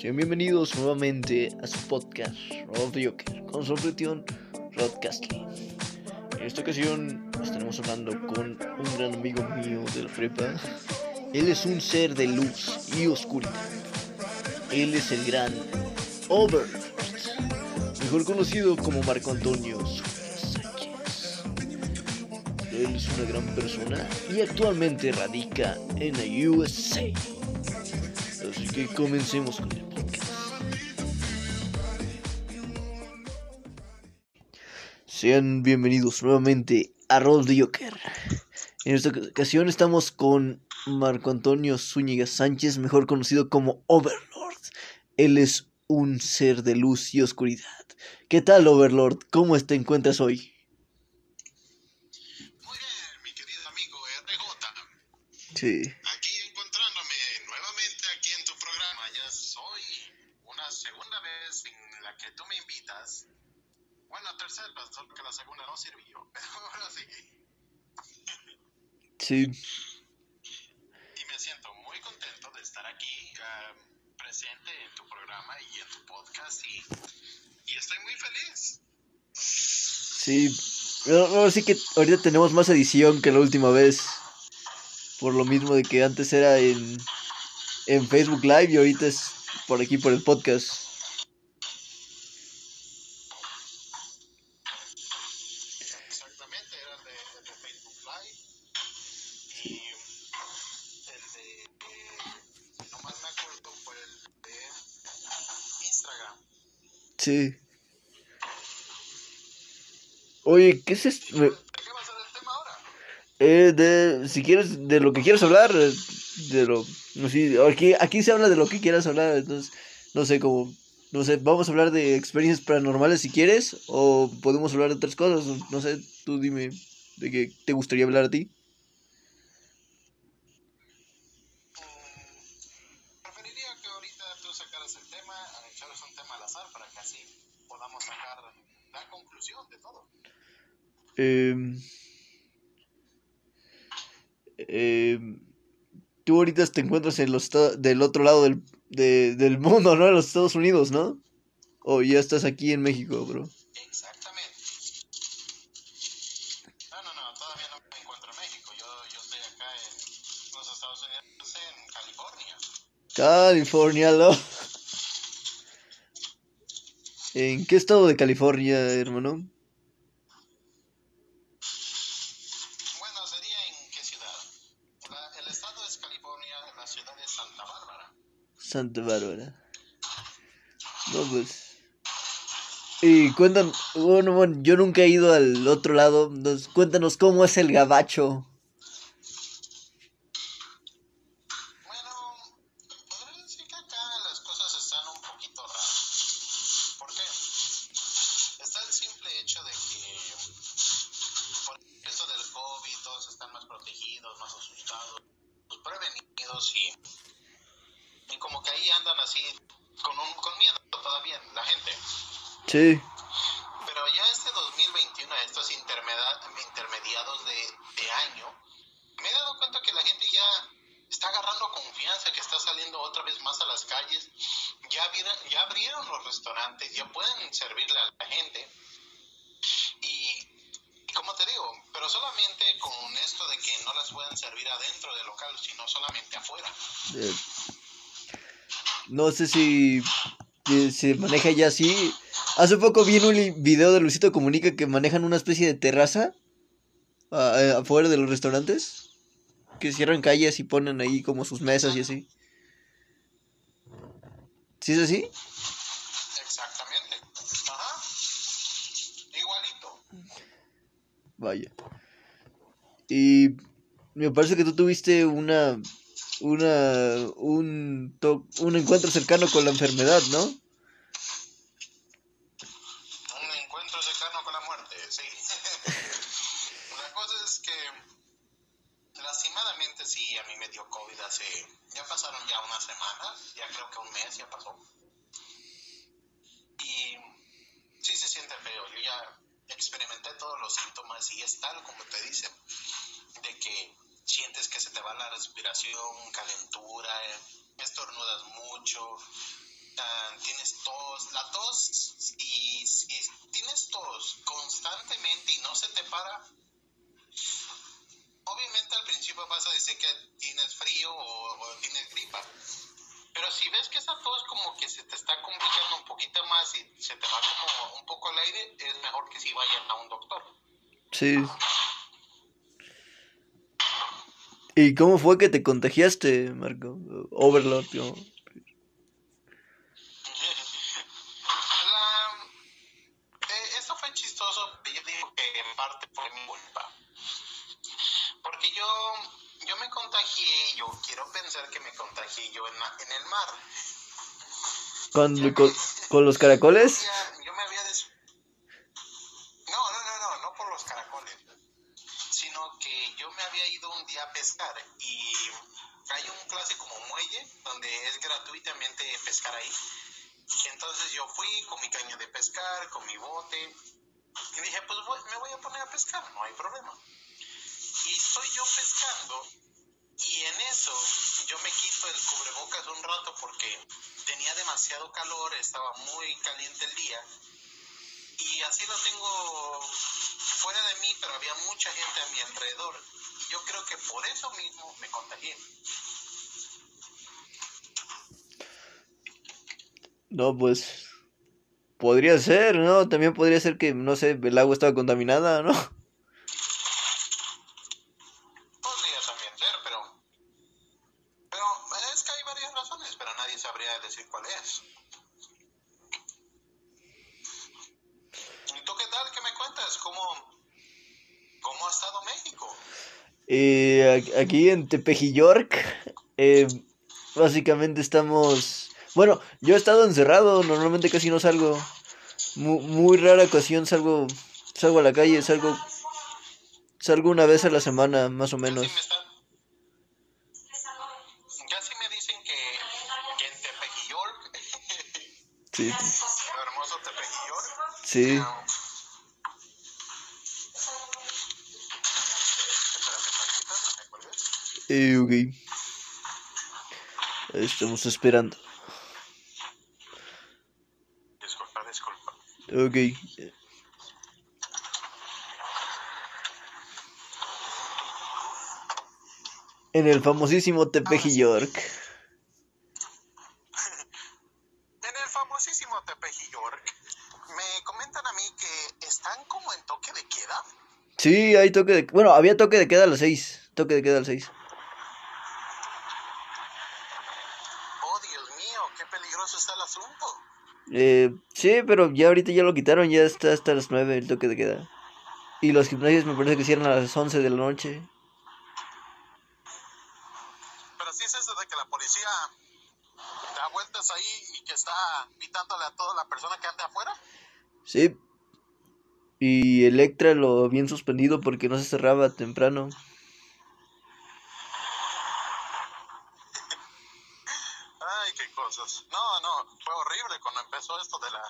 Sean bienvenidos nuevamente a su podcast Rob Joker con su anfitrión Rod Castley. En esta ocasión estaremos hablando con un gran amigo mío de la prepa. Él es un ser de luz y oscuridad. Él es el gran Overlord, mejor conocido como Marco Antonio Sánchez. Él es una gran persona y actualmente radica en la USA. Así que comencemos con el Sean bienvenidos nuevamente a Roll the Joker. En esta ocasión estamos con Marco Antonio Zúñiga Sánchez, mejor conocido como Overlord. Él es un ser de luz y oscuridad. ¿Qué tal, Overlord? ¿Cómo te encuentras hoy? Muy bien, mi querido amigo RJ. Sí. Aquí encontrándome nuevamente aquí en tu programa. Ya soy una segunda vez en la que tú me invitas. Bueno, tercera, solo que la segunda no sirvió. Pero ahora sí. Sí. Y me siento muy contento de estar aquí ah, presente en tu programa y en tu podcast. Y, y estoy muy feliz. Sí. No, sí que ahorita tenemos más edición que la última vez. Por lo mismo de que antes era en, en Facebook Live y ahorita es por aquí por el podcast. Sí. Oye, ¿qué es esto? ¿De qué va a ser el tema ahora? Eh, de, si quieres, de lo que quieras hablar, eh, de lo, no sé, aquí, aquí se habla de lo que quieras hablar, entonces, no sé, como, no sé, vamos a hablar de experiencias paranormales si quieres, o podemos hablar de otras cosas, no, no sé, tú dime de qué te gustaría hablar a ti. Mm, Preferiría que ahorita tú sacaras el tema, echaras un tema al azar para que así podamos sacar la conclusión de todo. Em, em, tú ahorita te encuentras en los, del otro lado del, de- del mundo, ¿no? En los Estados Unidos, ¿no? O ya estás aquí en México, bro. Exactamente. No, no, no, todavía no me encuentro en México. Yo, yo estoy acá en los Estados Unidos, en California. California, lo. ¿En qué estado de California, hermano? Bueno, sería en qué ciudad. La- el estado es California, la ciudad es Santa Bárbara. Santa Bárbara. No, pues. Y cuéntanos, bueno, bueno, yo nunca he ido al otro lado, entonces cuéntanos cómo es el gabacho. A estos intermediados de, de año, me he dado cuenta que la gente ya está agarrando confianza, que está saliendo otra vez más a las calles. Ya, abrieron- ya abrieron los restaurantes, ya pueden servirle a la gente. Y, y como te digo, pero solamente con esto de que no las pueden servir adentro del local, sino solamente afuera. eh, no sé si, si se maneja ya así. Hace poco vi en un video de Luisito Comunica que manejan una especie de terraza eh, afuera de los restaurantes. Que cierran calles y ponen ahí como sus mesas y así. ¿Sí es así? Exactamente. Ajá. Igualito. Vaya. Y me parece que tú tuviste una una un un encuentro cercano con la enfermedad, ¿no? Un encuentro cercano con la muerte, sí. la cosa es que, lastimadamente, sí, a mí me dio COVID hace. Ya pasaron ya unas semanas, ya creo que un mes ya pasó. Y sí se siente feo. Yo ya experimenté todos los síntomas y es tal como te dicen, de que sientes que se te va la respiración, calentura, eh, estornudas mucho, ah, tienes tos, la tos, y si tienes tos constantemente y no se te para, obviamente al principio vas a decir que tienes frío o, tienes gripa. Pero si ves que esa tos como que se te está complicando un poquito más y se te va como un poco el aire, es mejor que si vayas a un doctor. Sí. ¿Y cómo fue que te contagiaste, Marco? Overlord, yo. eso fue chistoso, yo digo que en parte fue mi culpa. Porque yo, yo me contagié, yo quiero pensar que me contagié yo en, en el mar. ¿Con, con, con los caracoles? Yo me había des... No, no, no, no, no por los caracoles sino que yo me había ido un día a pescar y hay un clase como muelle donde es gratuitamente pescar ahí. Entonces yo fui con mi caña de pescar, con mi bote, y dije, pues me voy a poner a pescar, no hay problema. Y estoy yo pescando y en eso yo me quito el cubrebocas un rato porque tenía demasiado calor, estaba muy caliente el día. Y así lo tengo fuera de mí, pero había mucha gente a mi alrededor. Y yo creo que por eso mismo me contagié. No, pues ser, ¿no? También podría ser que, no sé, el agua estaba contaminada, ¿no? Podría también ser, pero... Pero es que hay varias razones, pero nadie sabría decir cuál es. ¿Y tú qué tal? ¿Qué me cuentas? ¿Cómo, cómo ha estado México? Eh, aquí en Tepejillork, eh, básicamente estamos... Bueno, yo he estado encerrado, normalmente casi no salgo. Muy, muy rara ocasión salgo, salgo a la calle, salgo, salgo una vez a la semana, más o menos. Casi me dicen que, que en Tepejillork, Sí, hermoso Tepejillork, sí. Espérame tantito, no me. Eh, ok. Estamos esperando. Disculpa, disculpa. Ok. En el famosísimo Tepejillork. En el famosísimo Tepejillork, me comentan a mí que están como en toque de queda. Sí, hay toque de... Bueno, había toque de queda a las 6. Toque de queda a las 6. Oh, Dios mío, qué peligroso está el asunto. Eh, sí, pero ya ahorita ya lo quitaron, ya está hasta las 9 el toque de queda. Y los gimnasios me parece que cierran a las 11 de la noche. Pero sí es eso de que la policía da vueltas ahí y que está pitándole a toda la persona que anda afuera. Sí. Y Electra lo habían suspendido porque no se cerraba temprano. Ay, qué cosas. No, no, fue horrible cuando empezó esto de la,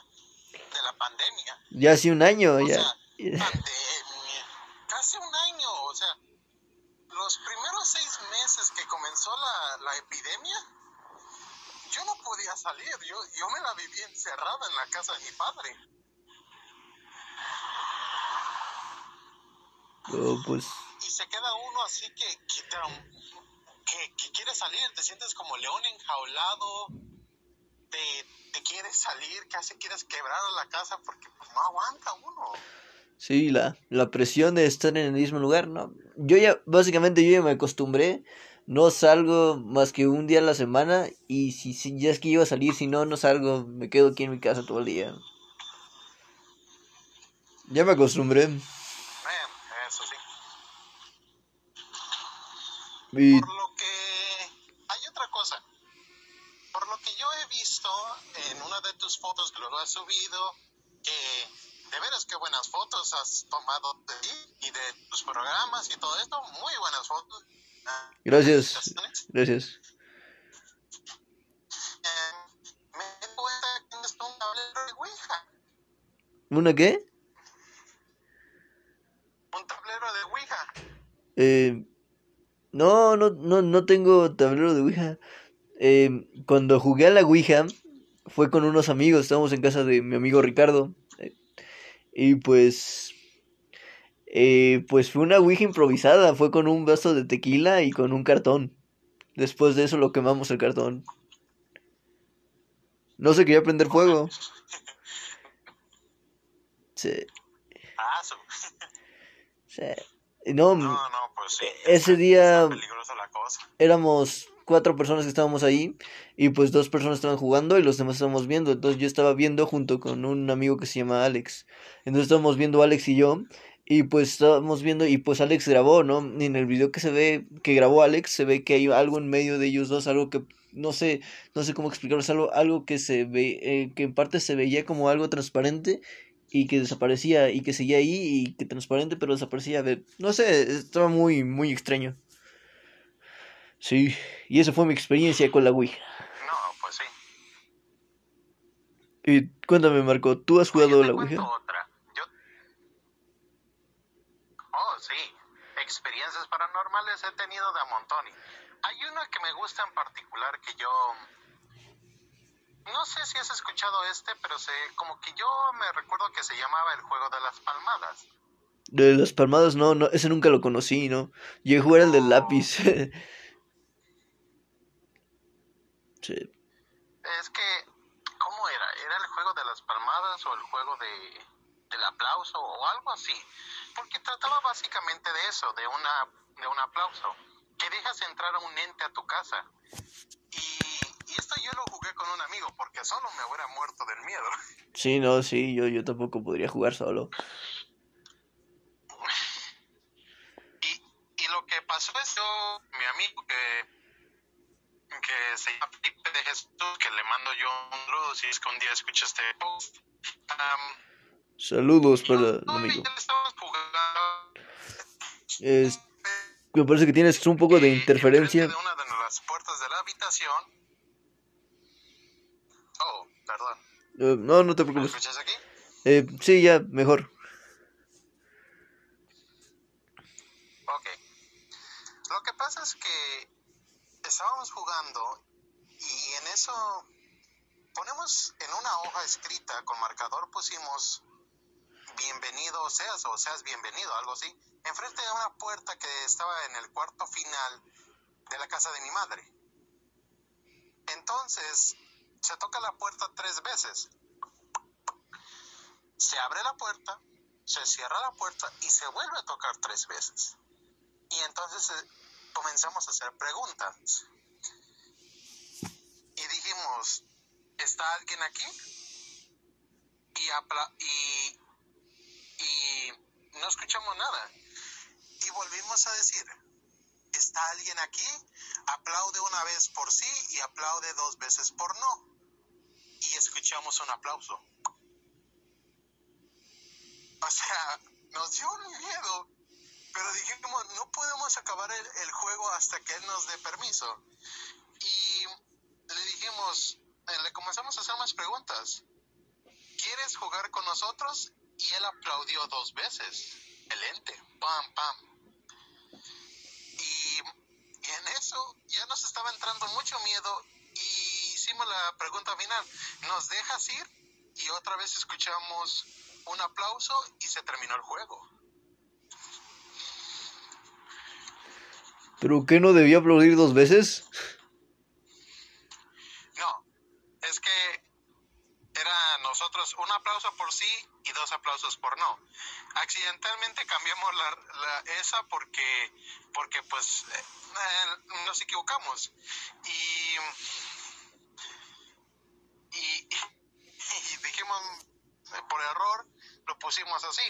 de la pandemia. Ya hace un año, O ya. sea, pandemia. Casi un año, o sea, los primeros seis meses que comenzó la, la epidemia, yo no podía salir, yo, yo me la viví encerrada en la casa de mi padre. Oh, pues Y se queda uno así que, que, que, que quiere salir, te sientes como león enjaulado, salir, casi quieres quebrar la casa porque pues, no aguanta uno. sí, la, la presión de estar en el mismo lugar, ¿no? Yo ya, básicamente yo ya me acostumbré. No salgo más que un día a la semana. Y si, si ya es que iba a salir, si no, no salgo. Me quedo aquí en mi casa todo el día. Ya me acostumbré. Eh, eso sí. Y Por lo una de tus fotos que luego has subido, que de veras qué buenas fotos has tomado de ti y de tus programas y todo esto. Muy buenas fotos. Ah, gracias. felicitaciones. Gracias. Eh, me di cuenta que tienes un tablero de Ouija. ¿Una qué? Un tablero de Ouija. Eh, no, no, no, no tengo tablero de Ouija. Eh, cuando jugué a la Ouija, fue con unos amigos, estábamos en casa de mi amigo Ricardo. eh, y pues. eh, pues fue una Ouija improvisada, fue con un vaso de tequila y con un cartón. Después de eso lo quemamos el cartón. No se quería prender fuego. Sí, sí. No, No, no, pues sí. Ese día- la cosa. éramos cuatro personas que estábamos ahí y pues dos personas estaban jugando y los demás estábamos viendo. Entonces yo estaba viendo junto con un amigo que se llama Alex. Entonces estábamos viendo Alex y yo y pues estábamos viendo y pues Alex grabó, ¿no? Y en el video que se ve que grabó Alex se ve que hay algo en medio de ellos dos, algo que no sé, no sé cómo explicarlo, es algo, algo que se ve, eh, que en parte se veía como algo transparente y que desaparecía y que seguía ahí y que transparente pero desaparecía. de- No sé, estaba muy, muy extraño. Sí, y esa fue mi experiencia con la Ouija. No, pues sí. Y cuéntame, Marco, ¿tú has jugado Oye, la Ouija? otra. Yo... Oh, sí. Experiencias paranormales he tenido de a montón. Hay una que me gusta en particular que yo... No sé si has escuchado este, pero sé, como que yo me recuerdo que se llamaba el juego de las palmadas. De las palmadas, no, no, ese nunca lo conocí, ¿no? Yo jugué el del lápiz. Sí. Es que, ¿cómo era? ¿Era el juego de las palmadas o el juego de, del aplauso o algo así? Porque trataba básicamente de eso, de, una, de un aplauso. Que dejas entrar a un ente a tu casa. Y, y esto yo lo jugué con un amigo porque solo me hubiera muerto del miedo. Sí, no, sí, yo, yo tampoco podría jugar solo. Y, y lo que pasó es yo, mi amigo que, que se llama Felipe de Jesús, que le mando yo un saludo si es que un día escucha este post. am, Saludos para el amigo. Es- me parece que tienes un poco de interferencia. de una de las puertas de la habitación. Oh, perdón. Eh, no, no te ¿Me preocupes. escuchas aquí? Eh, sí, ya, mejor. Ok. Lo que pasa es que estábamos jugando y en eso ponemos en una hoja escrita con marcador pusimos bienvenido seas o seas bienvenido, algo así, enfrente de una puerta que estaba en el cuarto final de la casa de mi madre. Entonces, se toca la puerta tres veces. Se abre la puerta, se cierra la puerta y se vuelve a tocar tres veces. Y entonces eh, comenzamos a hacer preguntas. Y dijimos, ¿está alguien aquí? Y, apla- y, y no escuchamos nada. Y volvimos a decir, ¿está alguien aquí? Aplaude una vez por sí y aplaude dos veces por no. Y escuchamos un aplauso. O sea, nos dio un miedo pero dijimos, no podemos acabar el, juego hasta que él nos dé permiso. Y le dijimos, eh, le comenzamos a hacer más preguntas. ¿Quieres jugar con nosotros? Y él aplaudió dos veces. El ente. Pam, pam. Y, y en eso ya nos estaba entrando mucho miedo y hicimos la pregunta final. ¿Nos dejas ir? Y otra vez escuchamos un aplauso y se terminó el juego. ¿Pero qué no debía aplaudir dos veces? No, es que era nosotros un aplauso por sí y dos aplausos por no. Accidentalmente cambiamos la, la- esa porque porque pues eh, nos equivocamos y y, y dijimos por error lo pusimos así,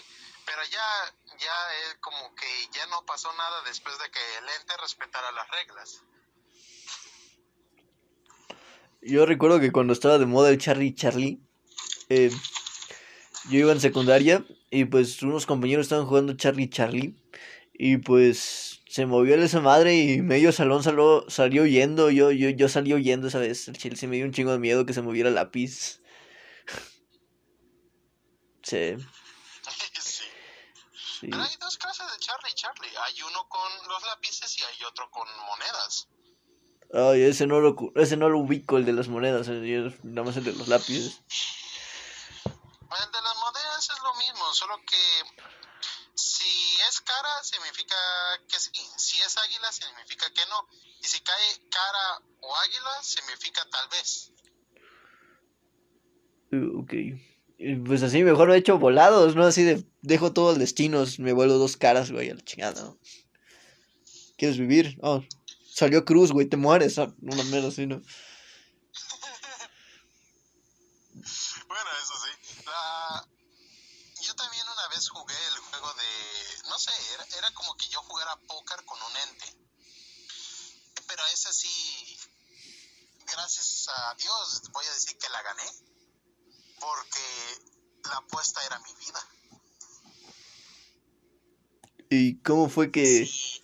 pero ya ya es como que ya no pasó nada después de que el ente respetara las reglas. Yo recuerdo que cuando estaba de moda el Charlie Charlie, eh, yo iba en secundaria y pues unos compañeros estaban jugando Charlie Charlie y pues se movió esa madre y medio salón salió, salió huyendo, yo, yo, yo salí huyendo esa vez, el chile sí me dio un chingo de miedo que se moviera el lápiz. Sí. Sí. Hay dos clases de Charlie Charlie. Hay uno con los lápices y hay otro con monedas. Ay, ese no lo, ese no lo ubico, el de las monedas, eh, nada más el de los lápices. El de las monedas es lo mismo, solo que si es cara significa que sí, si es águila significa que no, y si cae cara o águila significa tal vez. Uh, ok. Pues así mejor he hecho volados, ¿no? Así de dejo todo el destino, me vuelvo dos caras, güey, a la chingada. ¿Quieres vivir? Oh, salió Cruz, güey, te mueres. Ah, una mierda así, ¿no? bueno, eso sí. Yo también una vez jugué el juego de... No sé, era, era como que yo jugara póker con un ente. Pero ese sí, gracias a Dios, voy a decir que la gané. Porque la apuesta era mi vida. ¿Y cómo fue que... Sí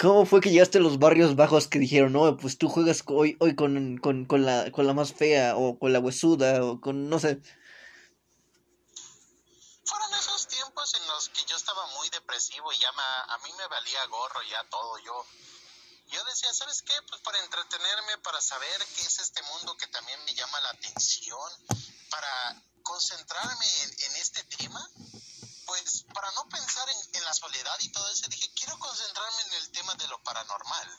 ¿Cómo fue que llegaste a los barrios bajos que dijeron, no, pues tú juegas hoy, hoy con, con, con, la, con la más fea o con la huesuda o con, no sé? Fueron esos tiempos en los que yo estaba muy depresivo y ya a mí me valía gorro ya todo. Yo, yo decía, ¿sabes qué? Pues para entretenerme, para saber qué es este mundo que también me llama la atención, para concentrarme en, en este tema, pues para no pensar en, en, la soledad y todo eso, dije, quiero concentrarme en el tema de lo paranormal.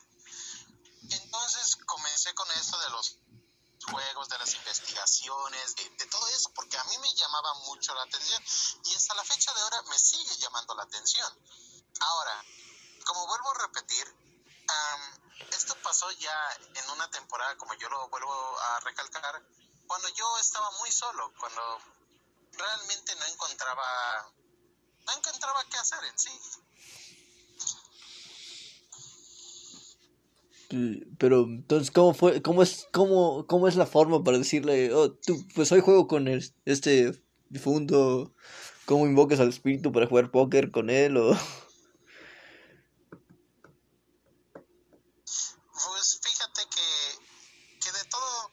Entonces comencé con esto de los juegos, de las investigaciones, de, de, todo eso, porque a mí me llamaba mucho la atención y hasta la fecha de ahora me sigue llamando la atención. Ahora, como vuelvo a repetir, um, esto pasó ya en una temporada, como yo lo vuelvo a recalcar, cuando yo estaba muy solo, cuando realmente no encontraba no encontraba qué hacer en sí. Pero entonces cómo fue, cómo es, cómo, cómo es la forma para decirle, oh, tú, pues hoy juego con el, este difunto, cómo invocas al espíritu para jugar póker con él o pues fíjate que, que de todo,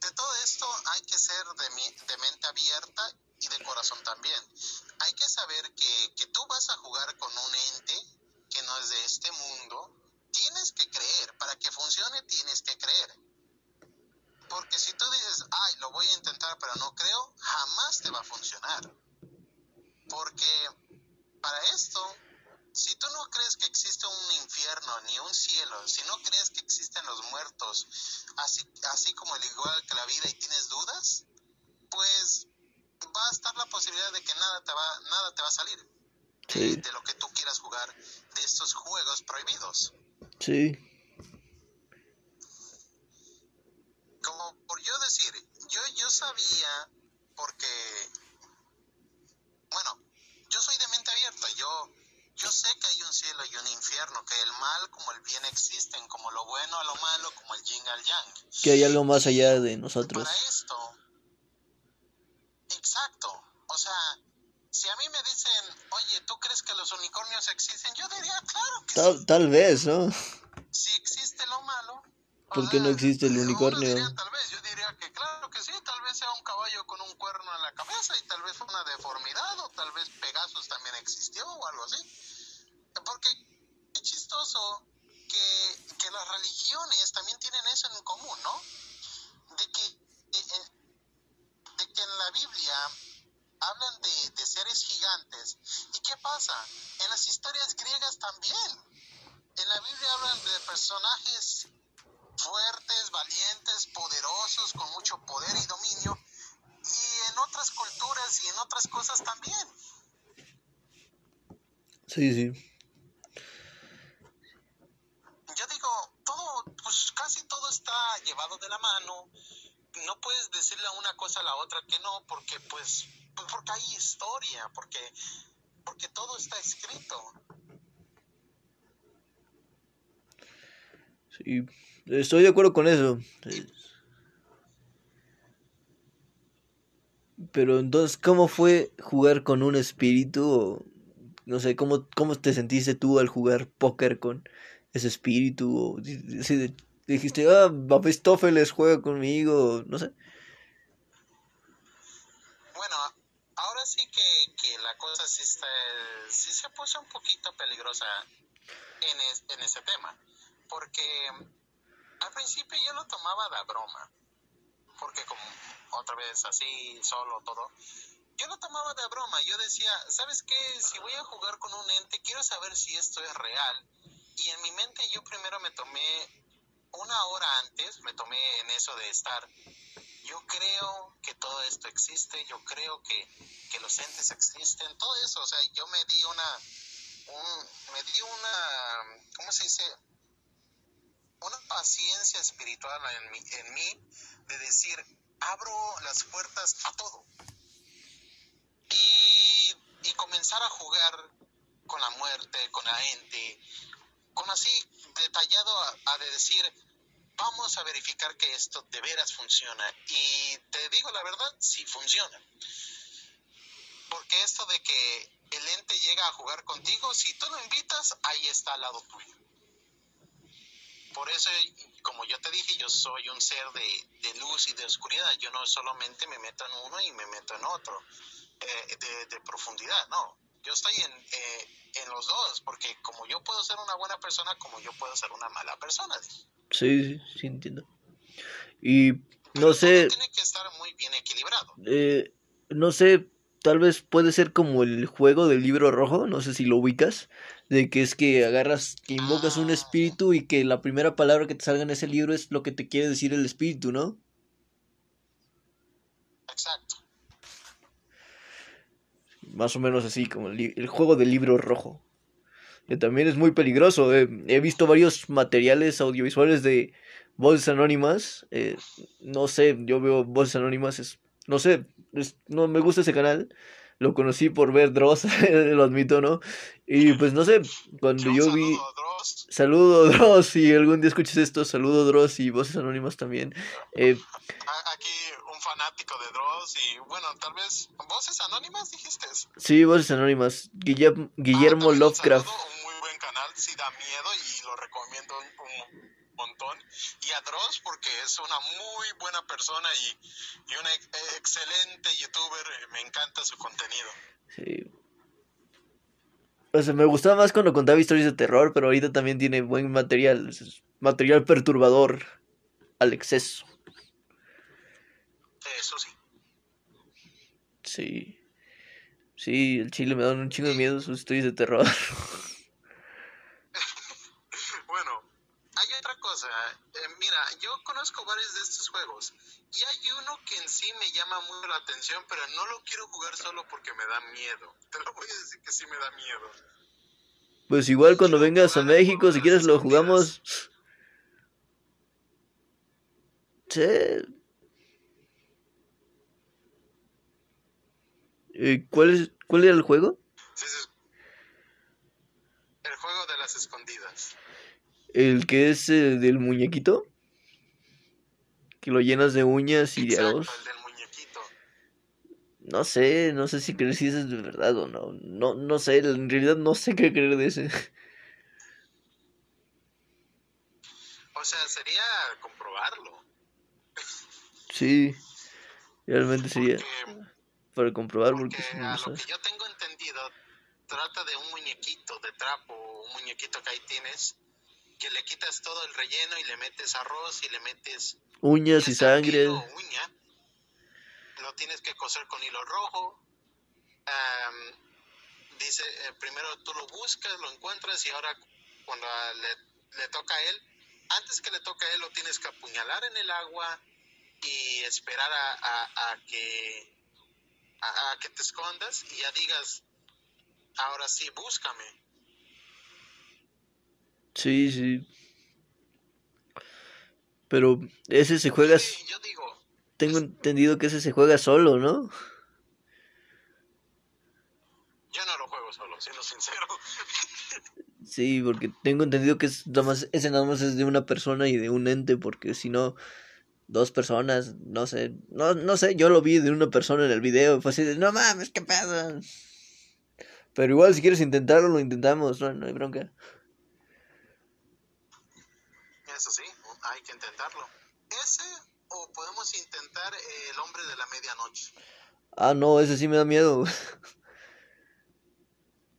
de todo esto hay que ser de, mi, de mente abierta y de corazón también hay que saber que, que tú vas a jugar con un ente que no es de este mundo, tienes que creer, para que funcione tienes que creer. Porque si tú dices, ay, lo voy a intentar pero no creo, jamás te va a funcionar. Porque para esto, si tú no crees que existe un infierno ni un cielo, si no crees que existen los muertos, así, así como el igual que la vida y tienes dudas, pues va a estar la posibilidad de que nada te va, nada te va a salir sí. de, de, lo que tú quieras jugar de estos juegos prohibidos. Sí. Como por yo decir, yo, yo sabía, porque, bueno, yo soy de mente abierta, yo, yo sé que hay un cielo y un infierno, que el mal como el bien existen, como lo bueno a lo malo, como el yin al yang. Que hay algo más allá de nosotros. Para esto, Exacto. O sea, si a mí me dicen, oye, ¿tú crees que los unicornios existen? Yo diría, claro que tal, sí. Tal vez, ¿no? Si existe lo malo. ¿Por qué no existe el unicornio? Diría, tal vez, yo diría que claro que sí, tal vez sea un caballo con un cuerno en la cabeza y tal vez una deformidad o tal vez Pegasus también existió o algo así. Porque es chistoso que, que las religiones también tienen eso en común, ¿no? De que eh, de que en la Biblia hablan de, de, seres gigantes. ¿Y qué pasa? En las historias griegas también. En la Biblia hablan de personajes fuertes, valientes, poderosos, con mucho poder y dominio. Y en otras culturas y en otras cosas también. Sí, sí. Yo digo, todo, pues casi todo está llevado de la mano no puedes decirle a una cosa a la otra que no, porque pues, pues porque hay historia, porque, porque todo está escrito. Sí, estoy de acuerdo con eso. Pero entonces, ¿cómo fue jugar con un espíritu? No sé, ¿cómo, ¿cómo te sentiste tú al jugar póker con ese espíritu? O, dijiste, ah, Mephistófeles juega conmigo, no sé. Bueno, ahora sí que, que la cosa sí, está, sí se puso un poquito peligrosa en, es, en ese tema, porque al principio yo lo tomaba de broma, porque como otra vez así, solo, todo, yo lo tomaba de broma, yo decía, ¿sabes qué? Si voy a jugar con un ente, quiero saber si esto es real. Y en mi mente yo primero me tomé una hora antes, me tomé en eso de estar, yo creo que todo esto existe, yo creo que, que los entes existen, todo eso, o sea, yo me di una, un, me di una, ¿cómo se dice? Una paciencia espiritual en mí, de decir, abro las puertas a todo. Y, comenzar a jugar con la muerte, con la ente, con así detallado a, a de decir, vamos a verificar que esto de veras funciona. Y te digo la verdad, sí funciona. Porque esto de que el ente llega a jugar contigo, si tú lo invitas, ahí está al lado tuyo. Por eso, como yo te dije, yo soy un ser de, de luz y de oscuridad. Yo no solamente me meto en uno y me meto en otro, eh, de, de, profundidad, no. Yo estoy en, eh, en los dos, porque como yo puedo ser una buena persona, como yo puedo ser una mala persona. Sí, sí, sí entiendo. Y no sé... Tiene que estar muy bien equilibrado. Eh, no sé, tal vez puede ser como el juego del libro rojo, no sé si lo ubicas, de que es que agarras, que invocas un espíritu y que la primera palabra que te salga en ese libro es lo que te quiere decir el espíritu, ¿no? Exacto. Más o menos así, como el, el juego del libro rojo. Que también es muy peligroso. Eh, he visto varios materiales audiovisuales de voces anónimas. Eh, no sé, yo veo voces anónimas, es, no sé, es, no me gusta ese canal. Lo conocí por ver Dross, lo admito, ¿no? Y pues no sé, cuando yo saludo, vi... Dross. Saludo Dross, si algún día escuches esto, saludo Dross y voces anónimas también. Eh, Aquí un fanático de Dross y bueno, tal vez voces anónimas dijiste. sí, voces anónimas. Guillermo, Guillermo Ah, Lovecraft. saludo, un muy buen canal, sí da miedo y lo recomiendo un, un montón. Y a Dross porque es una muy buena persona y, y un ex- excelente youtuber, eh, me encanta su contenido. Sí. O sea, me gustaba más cuando contaba historias de terror, pero ahorita también tiene buen material. Material perturbador al exceso. Eso sí. Sí. Sí, el chile me dan un chingo de miedo sus historias de terror. Bueno, hay otra cosa. Eh, mira, yo conozco varios de estos juegos y hay uno que en sí me llama mucho la atención, pero no lo quiero jugar solo porque me da miedo. Te lo voy a decir que sí me da miedo. Pues igual cuando vengas a México, si quieres lo jugamos. Sí. Eh, ¿Cuál es, cuál era el juego? Sí, sí. El juego de las escondidas. El que es eh, del muñequito. Que lo llenas de uñas y de arroz. el del muñequito. No sé, no sé si crees si ese es de verdad o no. No, no sé, en realidad no sé qué creer de ese. O sea, sería comprobarlo. Sí, realmente sería Porque, para comprobar porque porque si no a lo que yo tengo entendido, trata de un muñequito de trapo, un muñequito que ahí tienes, que le quitas todo el relleno y le metes arroz y le metes Uñas y sangre. uña, lo tienes que coser con hilo rojo. Am, dice, eh, primero tú lo buscas, lo encuentras y ahora cuando le, le toca a él, antes que le toque a él lo tienes que apuñalar en el agua y esperar a, a- a que a, a que te escondas y ya digas, ahora sí, búscame. Sí, sí. Pero ese se juega, Sí, yo digo, tengo entendido que ese se juega solo, ¿no? yo no lo juego solo, siendo sincero. Sí, porque tengo entendido que es nada más, ese nada más es de una persona y de un ente, porque si no, dos personas, no sé, no, no sé, yo lo vi de una persona en el video, fue así de, no mames, qué pedo. Pero igual si quieres intentarlo, lo intentamos, no, no hay bronca. Eso sí, hay que intentarlo. Ese o podemos intentar eh, el hombre de la medianoche. Ah, no, ese sí me da miedo.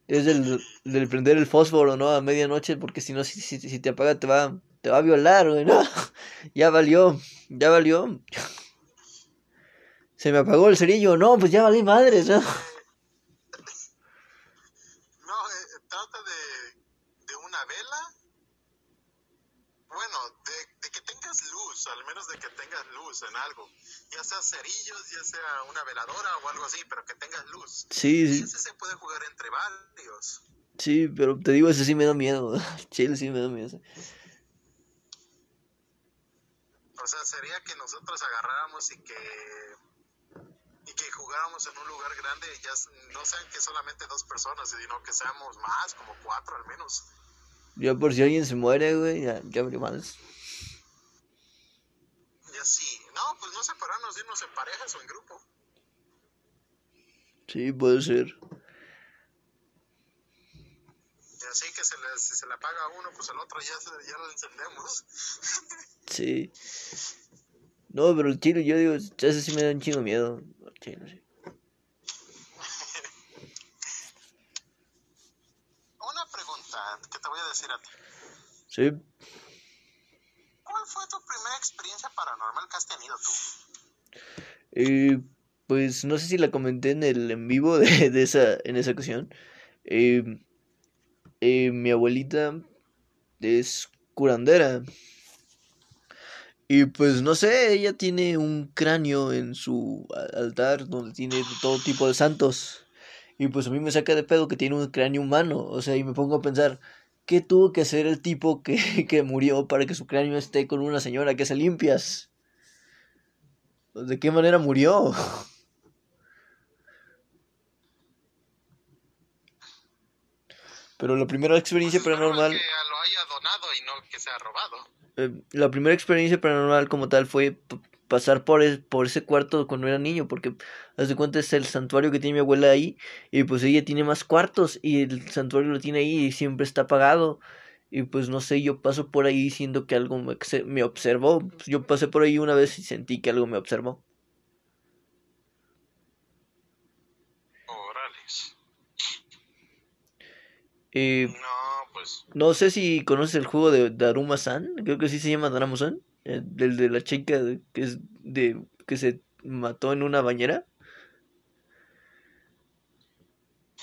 Es el del prender el fósforo, ¿no? A medianoche, porque si no, si, si, si te apaga, te va, te va a violar, güey, no, ya valió, ya valió. Se me apagó el cerillo, no, pues ya valí madres, ¿no? En algo, ya sea cerillos, ya sea una veladora o algo así, pero que tengas luz. Sí, sí. Ese se puede jugar entre varios. Sí, pero te digo, ese sí me da miedo. Chile sí me da miedo. O sea, sería que nosotros agarráramos y que y que jugáramos en un lugar grande, ya no sean que solamente dos personas, sino que seamos más, como cuatro al menos. Ya por si alguien se muere, güey, ya, ya habría más. No, pues no separarnos, irnos en parejas o en grupo. Sí, puede ser. Y así que se le, si se le apaga a uno, pues el otro ya, ya lo encendemos. sí. No, pero el chino, yo digo, ese sí me da un chingo miedo. sí. Una pregunta que te voy a decir a ti. Sí fue tu primera experiencia paranormal que has tenido tú? Eh, pues no sé si la comenté en el en vivo de, de esa, en esa ocasión. Eh, eh, mi abuelita es curandera. Y pues no sé, ella tiene un cráneo en su altar donde tiene todo tipo de santos. Y pues a mí me saca de pedo que tiene un cráneo humano. O sea, y me pongo a pensar, ¿Qué tuvo que hacer el tipo que, que murió para que su cráneo esté con una señora que se limpias? ¿De qué manera murió? Pero la primera experiencia paranormal... Que lo haya donado y no que sea robado. Eh, la primera experiencia paranormal como tal fue pasar por, por ese cuarto cuando era niño, porque haz de cuenta es el santuario que tiene mi abuela ahí, y pues ella tiene más cuartos, y el santuario lo tiene ahí y siempre está apagado. Y pues no sé, yo paso por ahí diciendo que algo me, me observó. Yo pasé por ahí una vez y sentí que algo me observó. Orales. Eh, no, pues. No sé si conoces el juego de Daruma-san. Creo que sí se llama Daruma-san. El, de la chica que es de que se mató en una bañera.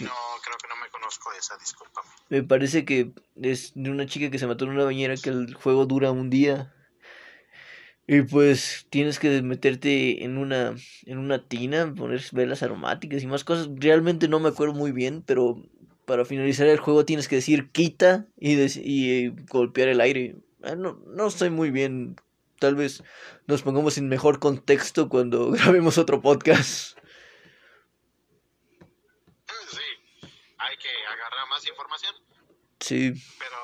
No, creo que no me conozco esa, discúlpame. Me parece que es de una chica que se mató en una bañera que el juego dura un día. Y pues tienes que meterte en una en una tina, poner velas aromáticas y más cosas. Realmente no me acuerdo muy bien, pero para finalizar el juego tienes que decir quita y, y golpear el aire. Ah, no, no estoy muy bien tal vez nos pongamos en mejor contexto cuando grabemos otro podcast. Sí, hay que agarrar más información. Sí. Pero,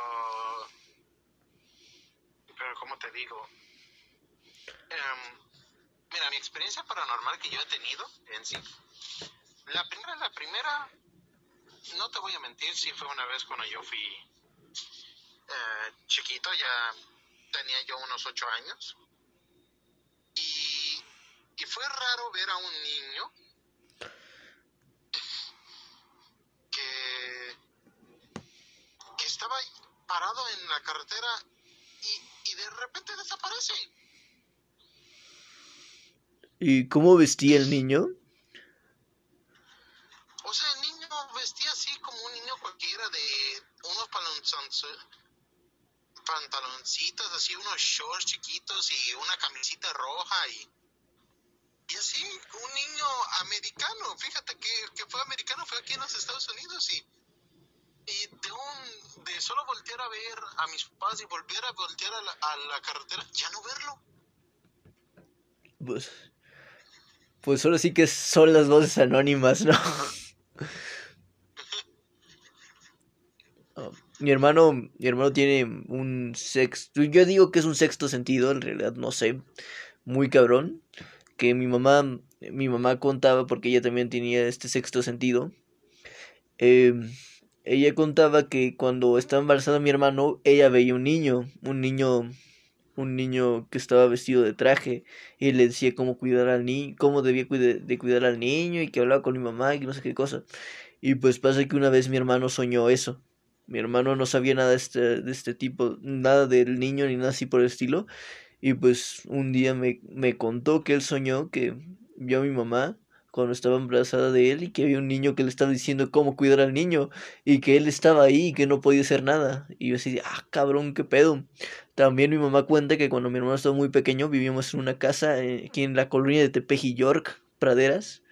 pero ¿cómo te digo? Em, mira, mi experiencia paranormal que yo he tenido en sí, la primera, la primera, no te voy a mentir, sí fue una vez cuando yo fui eh, chiquito, ya tenía yo unos ocho años. Y, y fue raro ver a un niño que, que estaba parado en la carretera y, y de repente desaparece. ¿Y cómo vestía el niño? O sea, el niño vestía así como un niño cualquiera de unos pantaloncitos, así unos shorts chiquitos y una camisita roja y, y así, un niño americano, fíjate que, que fue americano, fue aquí en los Estados Unidos y, y de un, de solo voltear a ver a mis papás y volver a voltear a la, a la carretera, ya no verlo. Pues, pues ahora sí que son las voces anónimas, ¿no? Mi hermano, mi hermano tiene un sexto, yo digo que es un sexto sentido, en realidad no sé, muy cabrón, que mi mamá, mi mamá contaba porque ella también tenía este sexto sentido. Em, ella contaba que cuando estaba embarazada mi hermano, ella veía un niño, un niño, un niño que estaba vestido de traje y le decía cómo cuidar al niño, cómo debía de cuidar al niño y que hablaba con mi mamá y no sé qué cosa. Y pues pasa que una vez mi hermano soñó eso mi hermano no sabía nada de este, de este tipo, nada del niño ni nada así por el estilo. Y pues un día me, me contó que él soñó que vio a mi mamá cuando estaba embarazada de él y que había un niño que le estaba diciendo cómo cuidar al niño y que él estaba ahí y que no podía hacer nada. Y yo así, ah, cabrón, qué pedo. También mi mamá cuenta que cuando mi hermano estaba muy pequeño vivíamos en una casa eh, aquí en la colonia de Tepeji York, Praderas.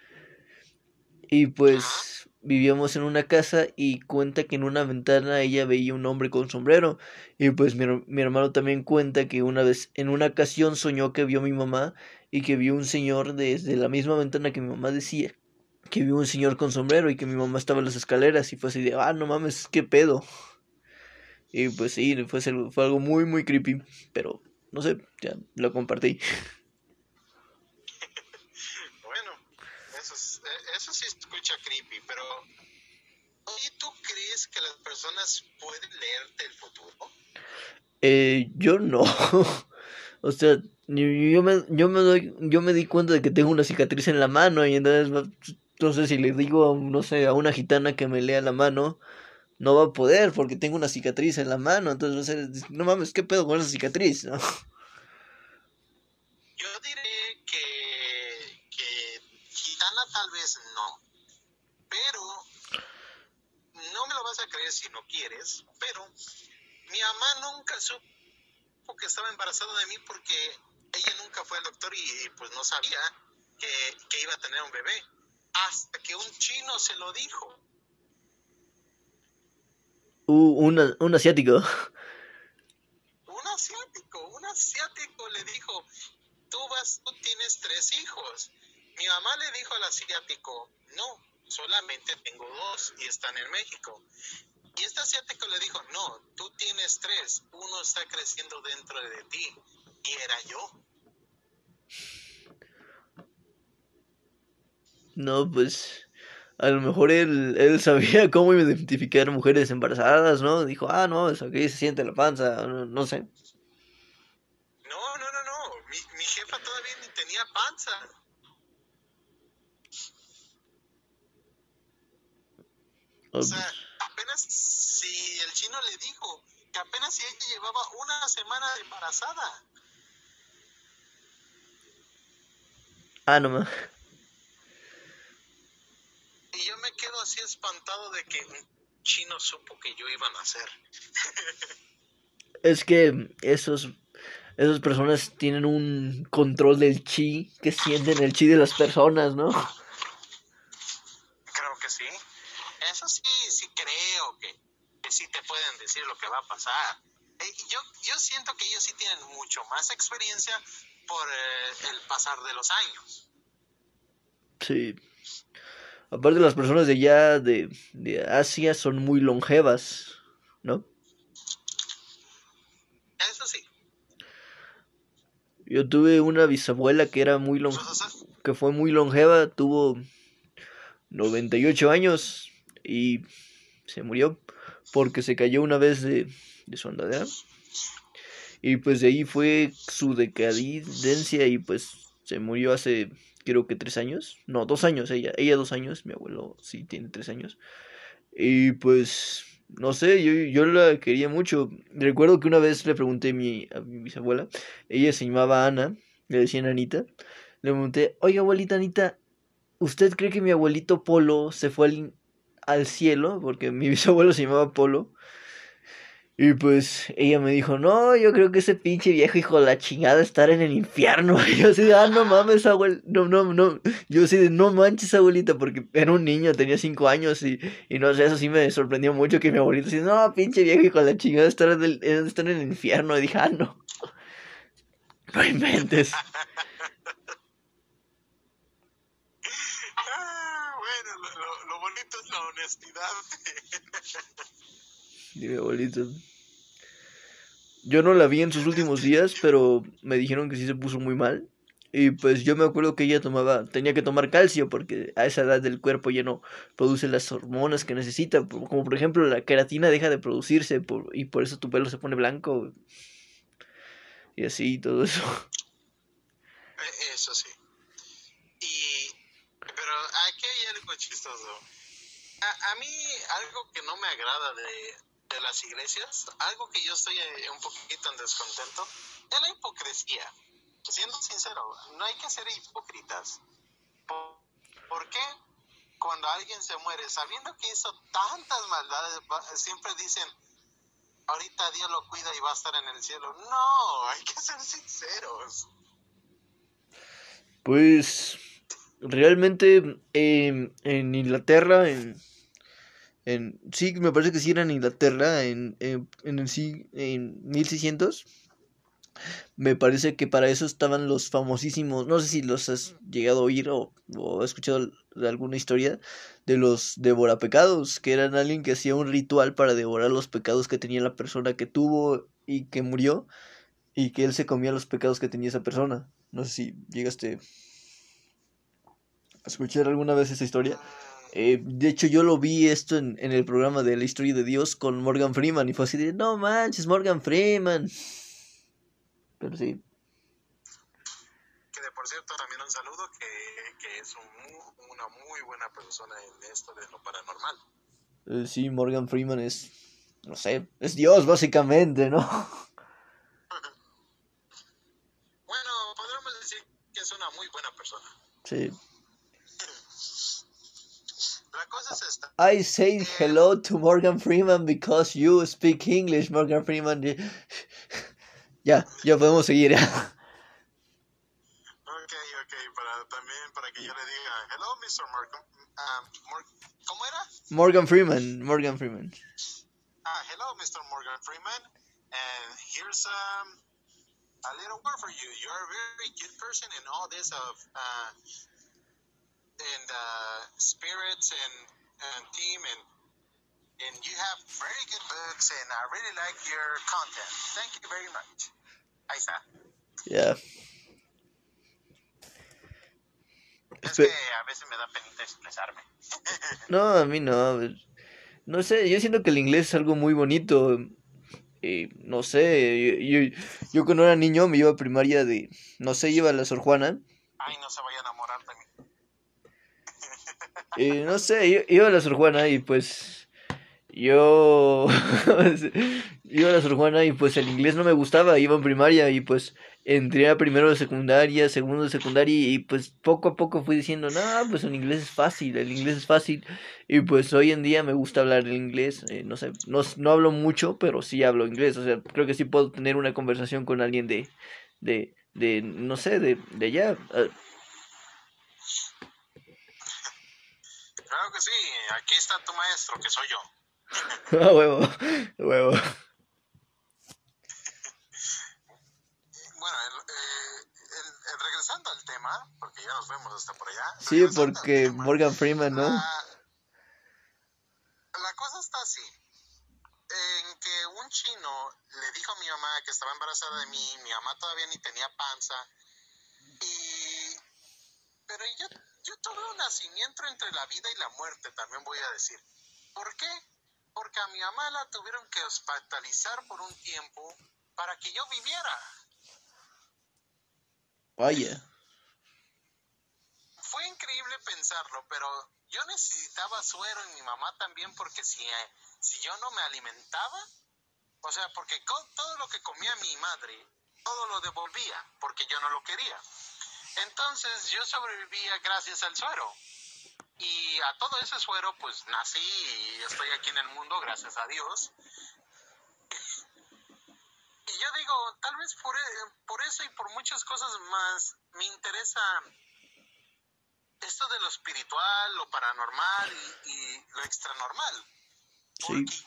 Y pues vivíamos en una casa y cuenta que en una ventana ella veía un hombre con sombrero. Y pues mi, mi, hermano también cuenta que una vez, en una ocasión soñó que vio a mi mamá y que vio un señor desde la misma ventana que mi mamá decía. Que vio un señor con sombrero y que mi mamá estaba en las escaleras y fue así de, ah, no mames, qué pedo. Y pues sí, fue, fue algo muy, muy creepy. Pero, no sé, ya lo compartí. bueno, eso, sí escucha creepy, pero... ¿Y tú crees que las personas pueden leerte el futuro? Eh, yo no. o sea, yo me, yo me doy, yo me di cuenta de que tengo una cicatriz en la mano y entonces, no sé si le digo, no sé, a una gitana que me lea la mano, no va a poder porque tengo una cicatriz en la mano. Entonces, no mames, ¿qué pedo con esa cicatriz? ¿no? Yo diré que, que gitana tal vez no, pero no me lo vas a creer si no quieres, pero mi mamá nunca supo que estaba embarazada de mí porque ella nunca fue al doctor y pues no sabía que, que iba a tener un bebé, hasta que un chino se lo dijo. Uh, una, un asiático. Un asiático, un asiático le dijo, tú vas, tú tienes tres hijos. Mi mamá le dijo al asiático, no, solamente tengo dos y están en México. Y este asiático le dijo, no, tú tienes tres, uno está creciendo dentro de ti. Y era yo. No, pues a lo mejor él, él sabía cómo identificar mujeres embarazadas, ¿no? Dijo, ah, no, eso aquí se siente la panza, no, no sé. No, no, no, no, mi, mi jefa todavía ni tenía panza. O sea, apenas si el chino le dijo que apenas si ella llevaba una semana de embarazada. Ah, no más. Y yo me quedo así espantado de que un chino supo que yo iba a nacer. es que esos esas personas tienen un control del chi que sienten el chi de las personas, ¿no? Creo que sí. Eso sí, sí creo que, que sí te pueden decir lo que va a pasar. Eh, yo, yo siento que ellos sí tienen mucho más experiencia por eh, el pasar de los años. Sí. Aparte las personas de allá de, de Asia son muy longevas, ¿no? Eso sí. Yo tuve una bisabuela que era muy long que fue muy longeva, tuvo 98 años y se murió porque se cayó una vez de, de su andadera. Y pues de ahí fue su decadencia y pues se murió hace creo que tres años, no, dos años ella, ella dos años, mi abuelo sí tiene tres años. Y pues, no sé, yo, yo la quería mucho. Recuerdo que una vez le pregunté a mi, a mi bisabuela, ella se llamaba Ana, le decían Anita, le pregunté, oye abuelita Anita, ¿usted cree que mi abuelito Polo se fue al, al cielo? Porque mi bisabuelo se llamaba Polo. Y pues ella me dijo, no, yo creo que ese pinche viejo hijo la chingada estar en el infierno. Y yo así de, ah, no mames, abuel, no, no, no. Yo así de, no manches, abuelita, porque era un niño, tenía cinco años y, y no sé, eso sí me sorprendió mucho que mi abuelita así, no, pinche viejo hijo la chingada estar en el, estar en el infierno. Y dije, ah, no. No inventes. Ah, bueno, lo, lo, lo honestidad. Abuelito. Yo no la vi en sus últimos días, pero me dijeron que sí se puso muy mal. Y pues yo me acuerdo que ella tomaba, tenía que tomar calcio porque a esa edad del cuerpo ya no produce las hormonas que necesita. Como por ejemplo la queratina deja de producirse por, y por eso tu pelo se pone blanco. Y así, todo eso. Eso sí. Y, pero aquí hay algo chistoso. A, a mí algo que no me agrada de, de las iglesias, algo que yo estoy eh, un poquito en descontento, es la hipocresía. Siendo sincero, no hay que ser hipócritas. ¿Por, qué cuando alguien se muere, sabiendo que hizo tantas maldades, siempre dicen, ahorita Dios lo cuida y va a estar en el cielo? No, hay que ser sinceros. Pues realmente em, en Inglaterra, en, en, sí, me parece que sí era en Inglaterra, en, en, en el en 1600. Me parece que para eso estaban los famosísimos, no sé si los has llegado a oír o, o has escuchado alguna historia de los devorapecados, que eran alguien que hacía un ritual para devorar los pecados que tenía la persona que tuvo y que murió y que él se comía los pecados que tenía esa persona. No sé si llegaste escuchar alguna vez esa historia. Eh, de hecho, yo lo vi esto en, en, el programa de la historia de Dios con Morgan Freeman y fue así de, no manches, Morgan Freeman. Pero sí. Que de por cierto también un saludo que, que es un, una muy buena persona en esto de lo paranormal. Eh, sí, Morgan Freeman es, no sé, es Dios básicamente, ¿no? bueno, podríamos decir que es una muy buena persona. Sí. I say hello to Morgan Freeman because you speak English, Morgan Freeman. ya, ya podemos seguir. ok, ok, para, también para que yo le diga, hello, Mr. Morgan. Um, ¿Cómo era? Morgan Freeman, Morgan Freeman. Ah, hello, Mr. Morgan Freeman. And here's um, a little word for you. You're a very good person in all this of uh, in uh, spirits and and team and and you have very good books and I really like your content. Thank you very much. Ahí está. Yeah. Es que a veces me da penita expresarme. no, a mí no. No sé, yo siento que el inglés es algo muy bonito. Y no sé, yo, yo, yo cuando era niño me iba a primaria de, no sé, iba a la Sor Juana. Ay, no se vaya a enamorar mí. Y no sé, iba a la Sor Juana y pues yo iba a la Sor Juana y pues el inglés no me gustaba, iba en primaria y pues entré a primero de secundaria, segundo de secundaria y pues poco a poco fui diciendo, no, pues el inglés es fácil, el inglés es fácil y pues hoy en día me gusta hablar el inglés, eh, no sé, no, no hablo mucho, pero sí hablo inglés, o sea, creo que sí puedo tener una conversación con alguien de, de, de no sé, de, de allá. Ah, Claro que sí, aquí está tu maestro, que soy yo. A huevo, huevo. bueno, eh, regresando al tema, porque ya nos vemos hasta por allá. Sí, porque Morgan Freeman, ¿no? La, la cosa está así. En que un chino le dijo a mi mamá que estaba embarazada de mí, mi mamá todavía ni tenía panza, y... Pero yo yo tuve un nacimiento entre la vida y la muerte, también voy a decir. ¿Por qué? Porque a mi mamá la tuvieron que hospitalizar por un tiempo para que yo viviera. Vaya. Fue increíble pensarlo, pero yo necesitaba suero y mi mamá también porque si, si yo no me alimentaba, o sea, porque todo lo que comía mi madre, todo lo devolvía porque yo no lo quería. Entonces yo sobrevivía gracias al suero. Y a todo ese suero, pues nací y estoy aquí en el mundo, gracias a Dios. Y yo digo, tal vez por, e, por eso y por muchas cosas más, me interesa esto de lo espiritual, lo paranormal y, lo extranormal. Porque sí.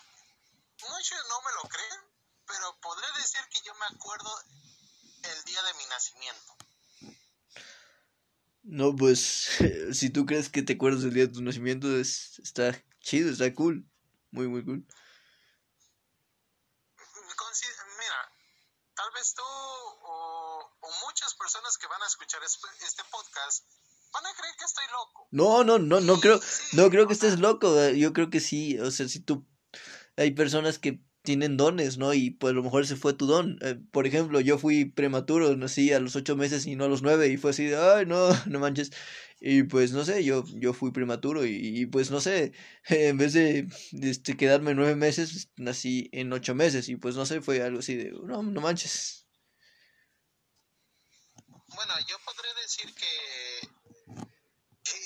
muchos no me lo creen, pero podré decir que yo me acuerdo el día de mi nacimiento. No, pues si tú crees que te acuerdas del día de tu nacimiento, es, está chido, está cool. Muy, muy cool. Mira, tal vez tú o, muchas personas que van a escuchar este podcast van a creer que estoy loco. No, no, no, no creo, no creo que estés loco. Yo creo que sí. O sea, si tú hay personas que tienen dones, ¿no? Y pues a lo mejor se fue tu don. Eh, por ejemplo, yo fui prematuro, nací a los ocho meses y no a los nueve, y fue así de, ay, no, no manches. Y pues no sé, yo, yo fui prematuro y, pues no sé, en vez de este, quedarme nueve meses, nací en ocho meses y pues no sé, fue algo así de, no, no manches. Bueno, yo podré decir que, que,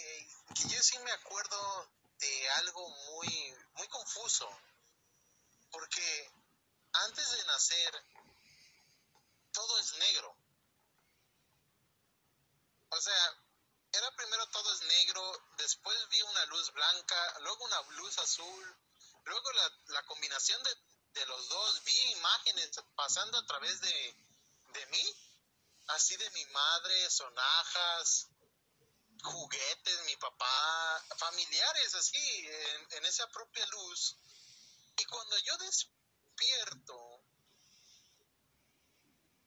que yo sí me acuerdo de algo muy, muy confuso, porque antes de nacer todo es negro. O sea, era primero todo es negro, después vi una luz blanca, luego una luz azul, luego la, combinación de, los dos, vi imágenes pasando a través de, mí, así de mi madre, sonajas, juguetes, mi papá, familiares, así, en, en esa propia luz. Y cuando yo despierto,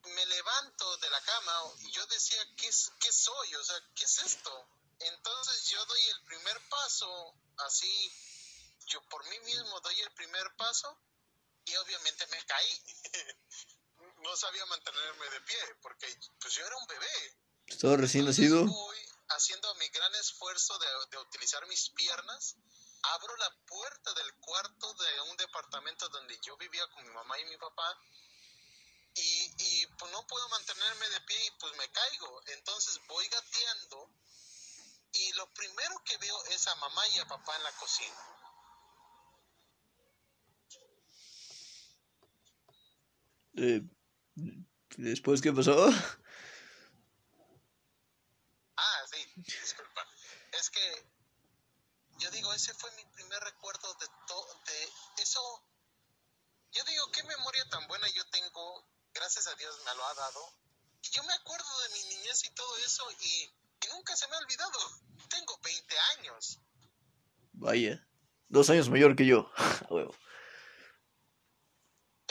me levanto de la cama y yo decía, ¿qué, ¿qué soy? O sea, ¿qué es esto? Entonces yo doy el primer paso, así, yo por mí mismo doy el primer paso y obviamente me caí. no sabía mantenerme de pie porque pues yo era un bebé. Todo recién nacido. Voy haciendo mi gran esfuerzo de, de utilizar mis piernas abro la puerta del cuarto de un departamento donde yo vivía con mi mamá y mi papá y, y pues no puedo mantenerme de pie y pues me caigo. Entonces voy gateando y lo primero que veo es a mamá y a papá en la cocina. Eh, ¿Después qué pasó? Ah, sí, disculpa. Es que yo digo, ese fue mi primer recuerdo de, todo de eso. Yo digo, qué memoria tan buena yo tengo gracias a Dios me lo ha dado. Y yo me acuerdo de mi niñez y todo eso y, nunca se me ha olvidado. Tengo 20 años. Vaya, dos años mayor que yo.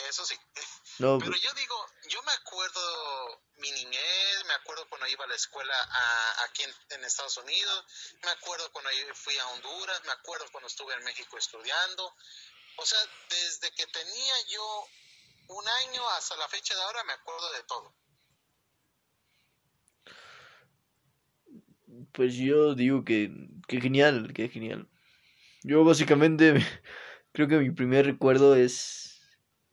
Eso sí. Pero pues yo digo, yo me acuerdo mi niñez, acuerdo cuando iba a la escuela aquí en, en, Estados Unidos, me acuerdo cuando fui a Honduras, me acuerdo cuando estuve en México estudiando. O sea, desde que tenía yo un año hasta la fecha de ahora me acuerdo de todo. Pues yo digo que, que genial, que genial. Yo básicamente creo que mi primer recuerdo es,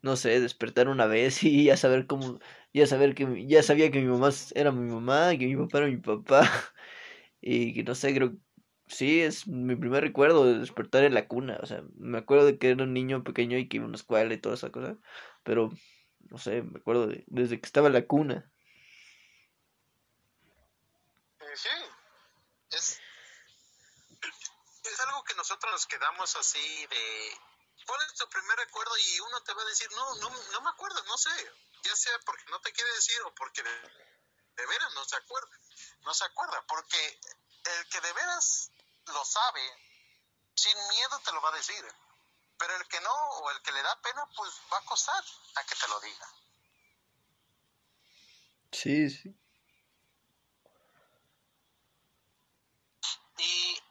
no sé, despertar una vez y ya saber cómo, ya saber que, ya sabía que mi mamá era mi mamá, que mi papá era mi papá y que no sé, creo, sí, es mi primer recuerdo de despertar en la cuna, o sea, me acuerdo de que era un niño pequeño y que iba a una escuela y toda esa cosa, pero no sé, me acuerdo de, desde que estaba en la cuna. Eh, sí, es, es algo que nosotros nos quedamos así de, ¿cuál es tu primer recuerdo? Y uno te va a decir, no, no, no me acuerdo, no sé, ya sea porque no te quiere decir o porque de, de veras no se acuerda, no se acuerda, porque el que de veras lo sabe, sin miedo te lo va a decir. Pero el que no o el que le da pena, pues va a costar a que te lo diga. Sí, sí. Y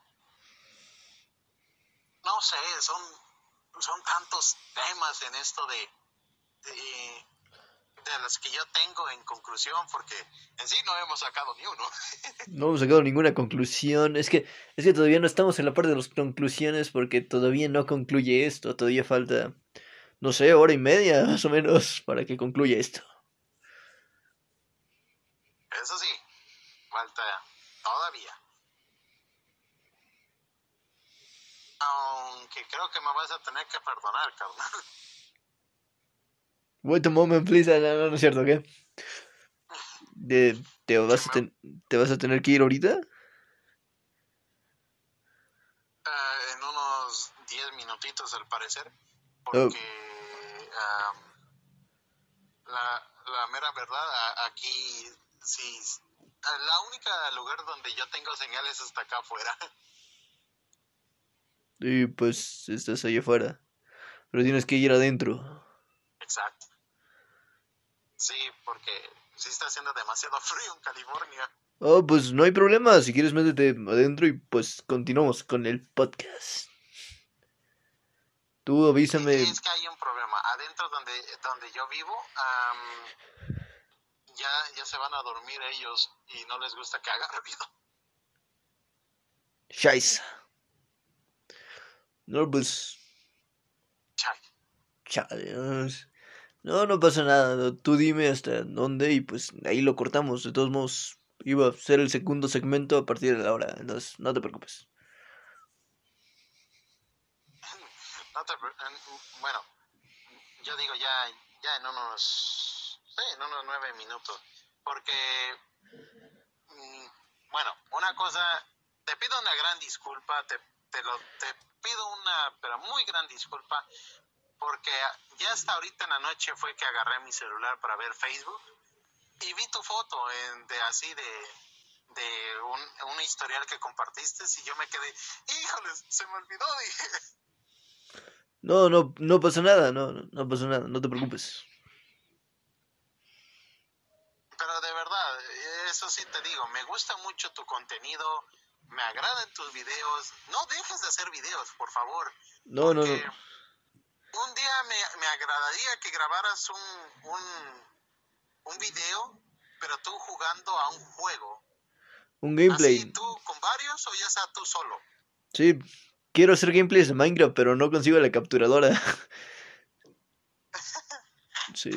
no sé, son, son tantos temas en esto de, de de las que yo tengo en conclusión, porque en sí no hemos sacado ni uno. no hemos sacado ninguna conclusión. Es que, es que todavía no estamos en la parte de las conclusiones porque todavía no concluye esto. Todavía falta, no sé, hora y media más o menos para que concluya esto. Eso sí, falta todavía. Aunque creo que me vas a tener que perdonar, carnal. Wait a moment, please. Ah, no, no, es cierto, ¿qué? Te, vas a ¿Te vas a tener que ir ahorita? Uh, en unos 10 minutitos, al parecer. Porque oh. la, la mera verdad, aquí sí. La única lugar donde yo tengo señales es hasta acá afuera. Y pues estás ahí afuera. Pero tienes que ir adentro. Exacto. Sí, porque sí está haciendo demasiado frío en California. Oh, pues no hay problema. Si quieres, métete adentro y pues continuamos con el podcast. Tú avísame. es que hay un problema. Adentro donde, donde yo vivo, ya, ya se van a dormir ellos y no les gusta que haga ruido. Scheiße. No, pues. Chale. No, no pasa nada. Tú dime hasta dónde y pues ahí lo cortamos. De todos modos, iba a ser el segundo segmento a partir de la hora. Entonces, no te preocupes. No te, bueno, yo digo ya, ya en unos, sí, en unos nueve minutos. Porque, mm, bueno, una cosa, te pido una gran disculpa, te, te, lo, te pido una, pero muy gran disculpa, porque ya hasta ahorita en la noche fue que agarré mi celular para ver Facebook y vi tu foto de así de, de un, un, historial que compartiste y yo me quedé, híjoles, se me olvidó, dije. No, no, no pasa nada, no, no, no pasa nada, no te preocupes. Pero de verdad, eso sí te digo, me gusta mucho tu contenido, me agradan tus videos, no dejes de hacer videos, por favor. No, no, no. Un día me, me agradaría que grabaras un, un, un video, pero tú jugando a un juego. Un gameplay. Así, ¿Tú con varios o ya sea tú solo? Sí, quiero hacer gameplays de Minecraft, pero no consigo la capturadora. sí.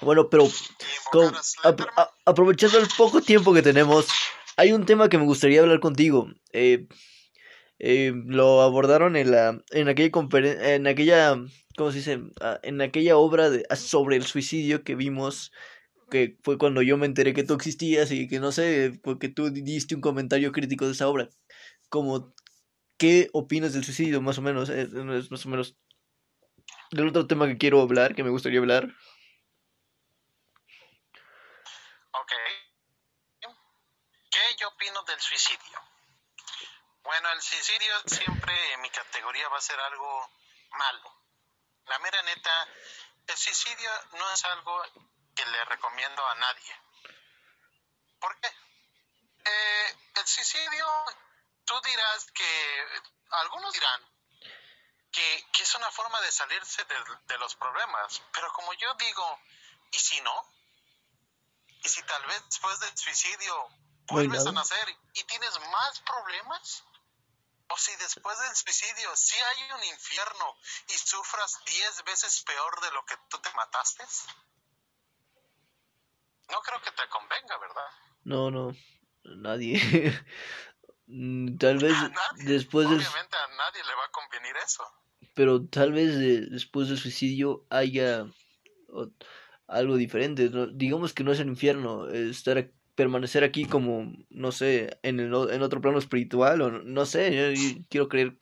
Bueno, pero con, a, aprovechando el poco tiempo que tenemos, hay un tema que me gustaría hablar contigo. Eh, eh, lo abordaron en la en aquella en aquella ¿cómo se dice? Ah, en aquella obra de, ah, sobre el suicidio que vimos que fue cuando yo me enteré que tú existías y que no sé, porque tú diste un comentario crítico de esa obra. Como ¿qué opinas del suicidio más o menos? Es, es más o menos del otro tema que quiero hablar, que me gustaría hablar. Ok. ¿Qué yo opino del suicidio? Bueno, el suicidio siempre en mi categoría va a ser algo malo. La mera neta, el suicidio no es algo que le recomiendo a nadie. ¿Por qué? Eh, el suicidio, tú dirás que, algunos dirán que, que es una forma de salirse de, de los problemas, pero como yo digo, ¿y si no? ¿Y si tal vez después del suicidio vuelves a nacer y tienes más problemas? O si después del suicidio sí hay un infierno y sufras diez veces peor de lo que tú te mataste. No creo que te convenga, ¿verdad? No, no, nadie. tal vez después Obviamente a nadie le va a convenir eso. Pero tal vez después del suicidio haya algo diferente. Digamos que no es el infierno, estar permanecer aquí como, no sé, en, el, en otro plano espiritual, o no sé, yo, quiero creer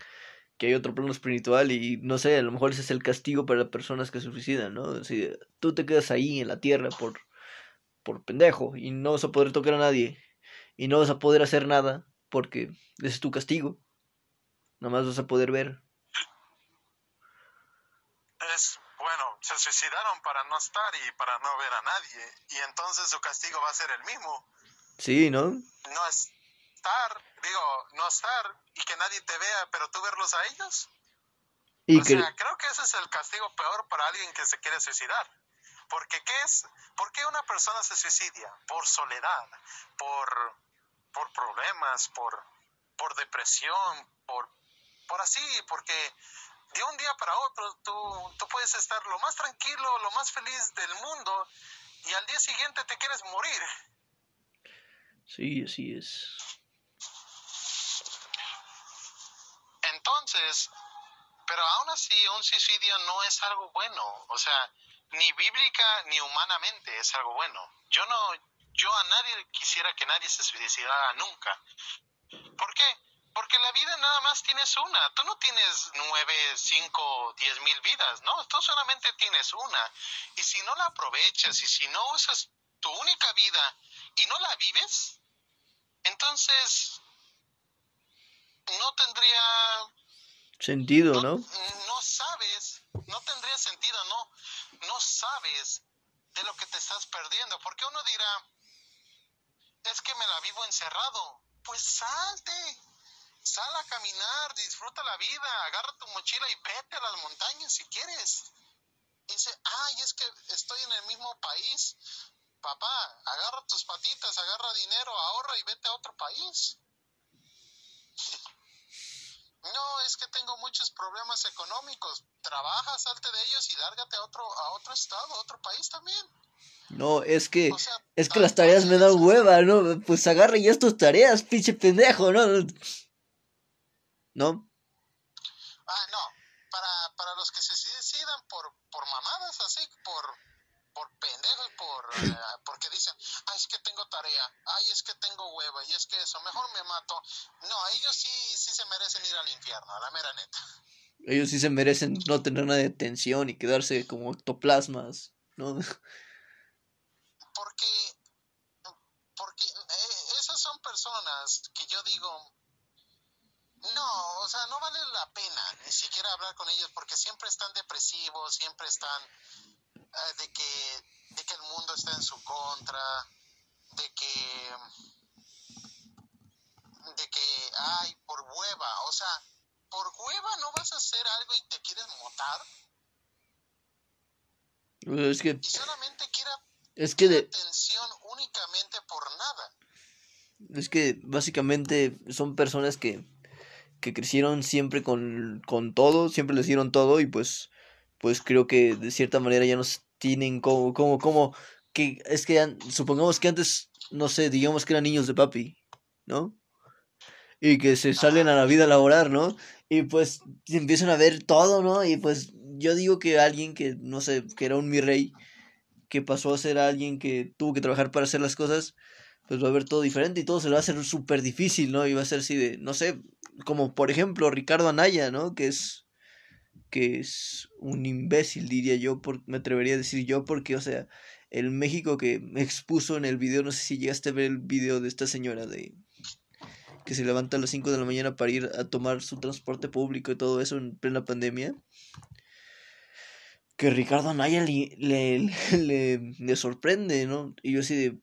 que hay otro plano espiritual y no sé, a lo mejor ese es el castigo para las personas que suicidan, ¿no? Si tú te quedas ahí en la tierra por, por pendejo y no vas a poder tocar a nadie y no vas a poder hacer nada porque ese es tu castigo, nada más vas a poder ver. Se suicidaron para no estar y para no ver a nadie, y entonces su castigo va a ser el mismo. Sí, ¿no? No estar, digo, no estar y que nadie te vea, pero tú verlos a ellos. Y o sea, creo que ese es el castigo peor para alguien que se quiere suicidar. Porque ¿qué es? ¿Por qué una persona se suicidia? Por soledad, por, por problemas, por, por depresión, por, por así, porque de un día para otro tú, tú puedes estar lo más tranquilo, lo más feliz del mundo y al día siguiente te quieres morir. Sí, así es. Entonces, pero aún así un suicidio no es algo bueno, o sea, ni bíblica ni humanamente es algo bueno. Yo no, yo a nadie quisiera que nadie se suicidara nunca. ¿Por qué? Porque la vida nada más tienes una. Tú no tienes nueve, cinco, diez mil vidas, ¿no? Tú solamente tienes una. Y si no la aprovechas y si no usas tu única vida y no la vives, entonces no tendría sentido, ¿no? No, sabes, no tendría sentido, no, no sabes de lo que te estás perdiendo, porque uno dirá, es que me la vivo encerrado, pues salte, Sal a caminar, disfruta la vida, agarra tu mochila y vete a las montañas si quieres. dice, ay, es que estoy en el mismo país. Papá, agarra tus patitas, agarra dinero, ahorra y vete a otro país. No, es que tengo muchos problemas económicos. Trabaja, salte de ellos y lárgate a otro, a otro estado, a otro país también. No, es que, es que las tareas me dan hueva, ¿no? Pues agarre ya tus tareas, pinche pendejo, ¿no? ¿No? Ah, no. Para, para los que se decidan por, por mamadas así, por, por pendejos, por, eh, porque dicen, ay, es que tengo tarea, ay, es que tengo hueva, y es que eso, mejor me mato. No, ellos sí, sí se merecen ir al infierno, a la mera neta. Ellos sí se merecen no tener nada de tensión y quedarse como ectoplasmas, ¿no? porque, porque eh, esas son personas que yo digo, no, o sea, no vale la pena ni siquiera hablar con ellos porque siempre están depresivos, siempre están eh, de que de que el mundo está en su contra, de que de que ay, por hueva, o sea, por hueva no vas a hacer algo y te quieres motar. Es que y solamente quiera es que de... atención únicamente por nada. Es que básicamente son personas que, que crecieron siempre con, con todo, siempre les dieron todo y pues, pues creo que de cierta manera ya no tienen como, como, como, que es que supongamos que antes, no sé, digamos que eran niños de papi, ¿no? Y que se salen a la vida a laborar, ¿no? Y pues empiezan a ver todo, ¿no? Y pues yo digo que alguien que, no sé, que era un mi rey, que pasó a ser alguien que tuvo que trabajar para hacer las cosas, pues va a ver todo diferente y todo se lo va a hacer súper difícil, ¿no? Y va a ser así de, no sé, como por ejemplo Ricardo Anaya, ¿no? Que es que es un imbécil, diría yo, por, me atrevería a decir yo, porque, o sea, el México que me expuso en el video, no sé si llegaste a ver el video de esta señora de que se levanta a las 5 de la mañana para ir a tomar su transporte público y todo eso en plena pandemia que Ricardo Anaya le, le, le, sorprende, ¿no? Y yo así de...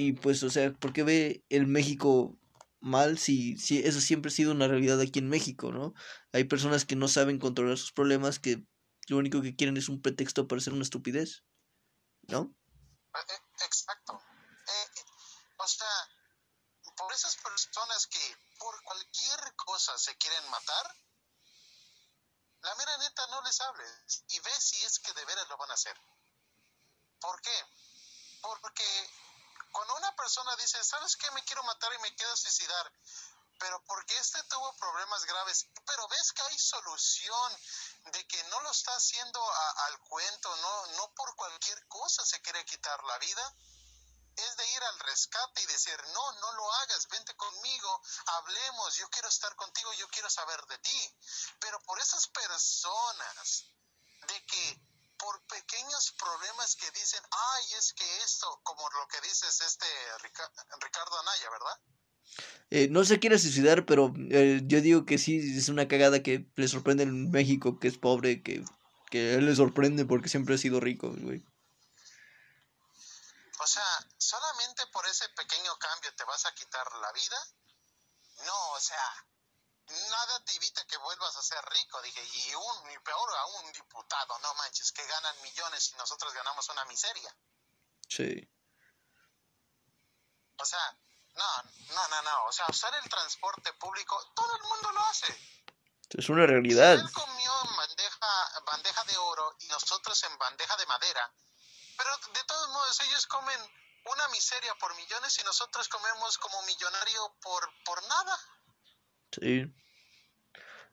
Y pues, o sea, ¿por qué ve el México mal si, si eso siempre ha sido una realidad aquí en México, ¿no? Hay personas que no saben controlar sus problemas, que lo único que quieren es un pretexto para hacer una estupidez, ¿no? Eh, eh, exacto. Eh, o sea, por esas personas que por cualquier cosa se quieren matar, la mera neta no les hables y ve si es que de veras lo van a hacer. ¿Por qué? Porque cuando una persona dice, ¿sabes qué? Me quiero matar y me quiero suicidar, pero porque este tuvo problemas graves, pero ves que hay solución de que no lo está haciendo al cuento, no, no por cualquier cosa se quiere quitar la vida, es de ir al rescate y decir, no, no lo hagas, vente conmigo, hablemos, yo quiero estar contigo, yo quiero saber de ti. Pero por esas personas de que por pequeños problemas que dicen, ay, es que esto, como lo que dices este Ricardo Anaya, ¿verdad? Eh, no se quiere suicidar, pero eh, yo digo que sí, es una cagada que le sorprende en México, que es pobre, que, que él le sorprende porque siempre ha sido rico, güey. O sea, solamente por ese pequeño cambio te vas a quitar la vida. No, o sea, nada te evita que vuelvas a ser rico. Dije, y un, y peor a un diputado, no manches, que ganan millones y nosotros ganamos una miseria. Sí. O sea, no, no, no, no. O sea, usar el transporte público, todo el mundo lo hace. Es una realidad. él comió en bandeja, bandeja de oro y nosotros en bandeja de madera pero de todos modos, ellos comen una miseria por millones y nosotros comemos como millonario por, por nada. Sí.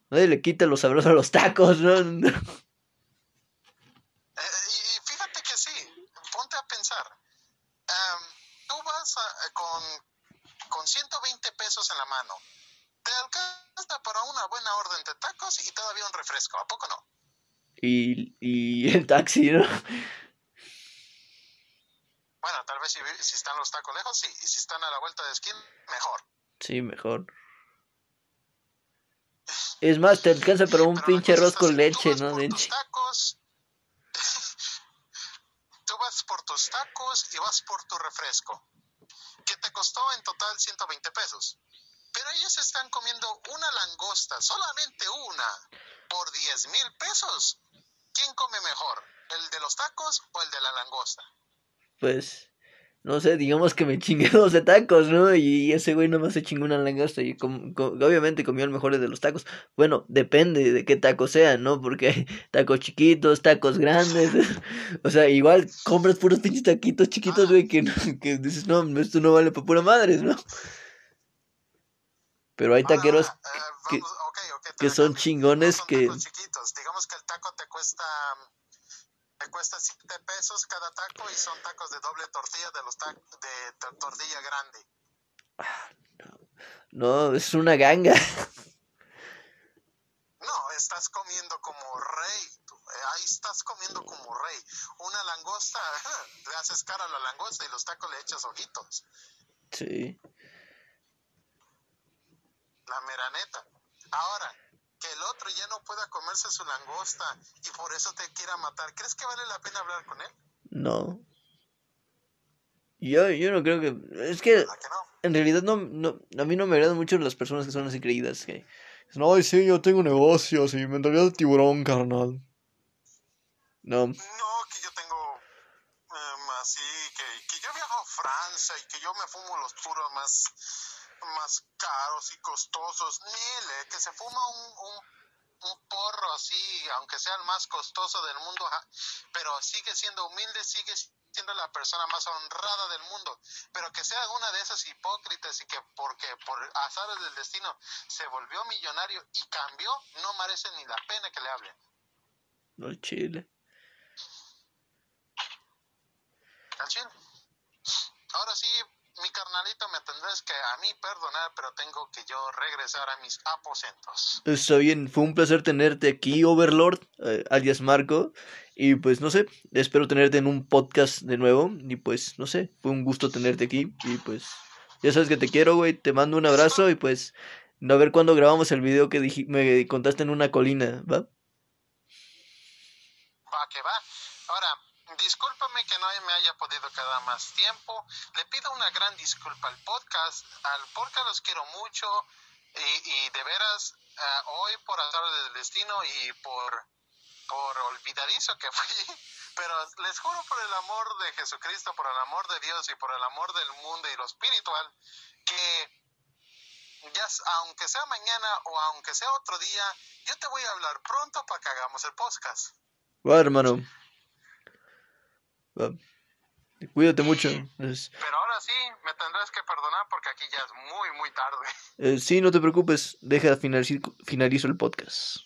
Nadie le quita los sabrosos a los tacos, ¿no? Eh, y fíjate que sí, ponte a pensar. tú vas con, con 120 pesos en la mano. Te alcanza para una buena orden de tacos y todavía un refresco, ¿a poco no? Y, y el taxi, ¿no? Bueno, tal vez si, si están los tacos lejos, sí. Y si están a la vuelta de esquina, mejor. Sí, mejor. Es más, te alcanza para un pinche arroz con leche, ¿no? Tus tacos, tú vas por tus tacos y vas por tu refresco, que te costó en total 120 pesos. Pero ellos están comiendo una langosta, solamente una, por 10 mil pesos. ¿Quién come mejor? ¿El de los tacos o el de la langosta? pues no sé, digamos que me chingué 12 tacos, ¿no? Y ese güey nomás se chingó una langosta y obviamente comió el mejor de los tacos. Bueno, depende de qué tacos sean, ¿no? Porque hay tacos chiquitos, tacos grandes. o sea, igual compras puros pinches taquitos chiquitos, güey, que, que dices, no, esto no vale para pura madre, ¿no? Pero hay taqueros ah, que, que son chingones que... Digamos que el taco te cuesta te cuesta 7 pesos cada taco y son tacos de doble tortilla de los tacos de tortilla grande. Ah, no. no, es una ganga. No, estás comiendo como rey. Eh, ahí estás comiendo como rey. Una langosta, le haces cara a la langosta y los tacos le echas ojitos. Sí. La meraneta. Ahora, el otro ya no pueda comerse su langosta y por eso te quiera matar, ¿crees que vale la pena hablar con él? No. Yo, yo no creo que... Es que... En realidad no, no, a mí no me agradan mucho las personas que son así creídas. Que no, ay, sí, yo tengo negocios y mentalidad de tiburón, carnal. No. No, que yo tengo em, así, que, que yo viajo a Francia y que yo me fumo los puros más más caros y costosos. Mire, que se fuma un, un, porro así, aunque sea el más costoso del mundo, pero sigue siendo humilde, sigue siendo la persona más honrada del mundo, pero que sea una de esas hipócritas y que porque por azares del destino se volvió millonario y cambió, no merece ni la pena que le hablen. No, Chile. Al Chile. Ahora sí, mi carnalito, me tendrás que a mí perdonar, pero tengo que yo regresar a mis aposentos. Está bien, fue un placer tenerte aquí, Overlord, eh, alias Marco. Y pues no sé, espero tenerte en un podcast de nuevo. Y pues no sé, fue un gusto tenerte aquí. Y pues ya sabes que te quiero, güey. Te mando un abrazo y pues a ver cuándo grabamos el video que me contaste en una colina, ¿va? Va, que va. Que no me haya podido quedar más tiempo. Le pido una gran disculpa al podcast. Al podcast los quiero mucho y, de veras eh, hoy por azar del destino y por, por olvidadizo que fui. Pero les juro por el amor de Jesucristo, por el amor de Dios y por el amor del mundo y lo espiritual, que ya, aunque sea mañana o aunque sea otro día, yo te voy a hablar pronto para que hagamos el podcast. Bueno, hermano. Cuídate mucho. Pero ahora sí, me tendrás que perdonar porque aquí ya es muy, muy tarde. Eh, sí, no te preocupes. Deja finalizar, finalizo el podcast.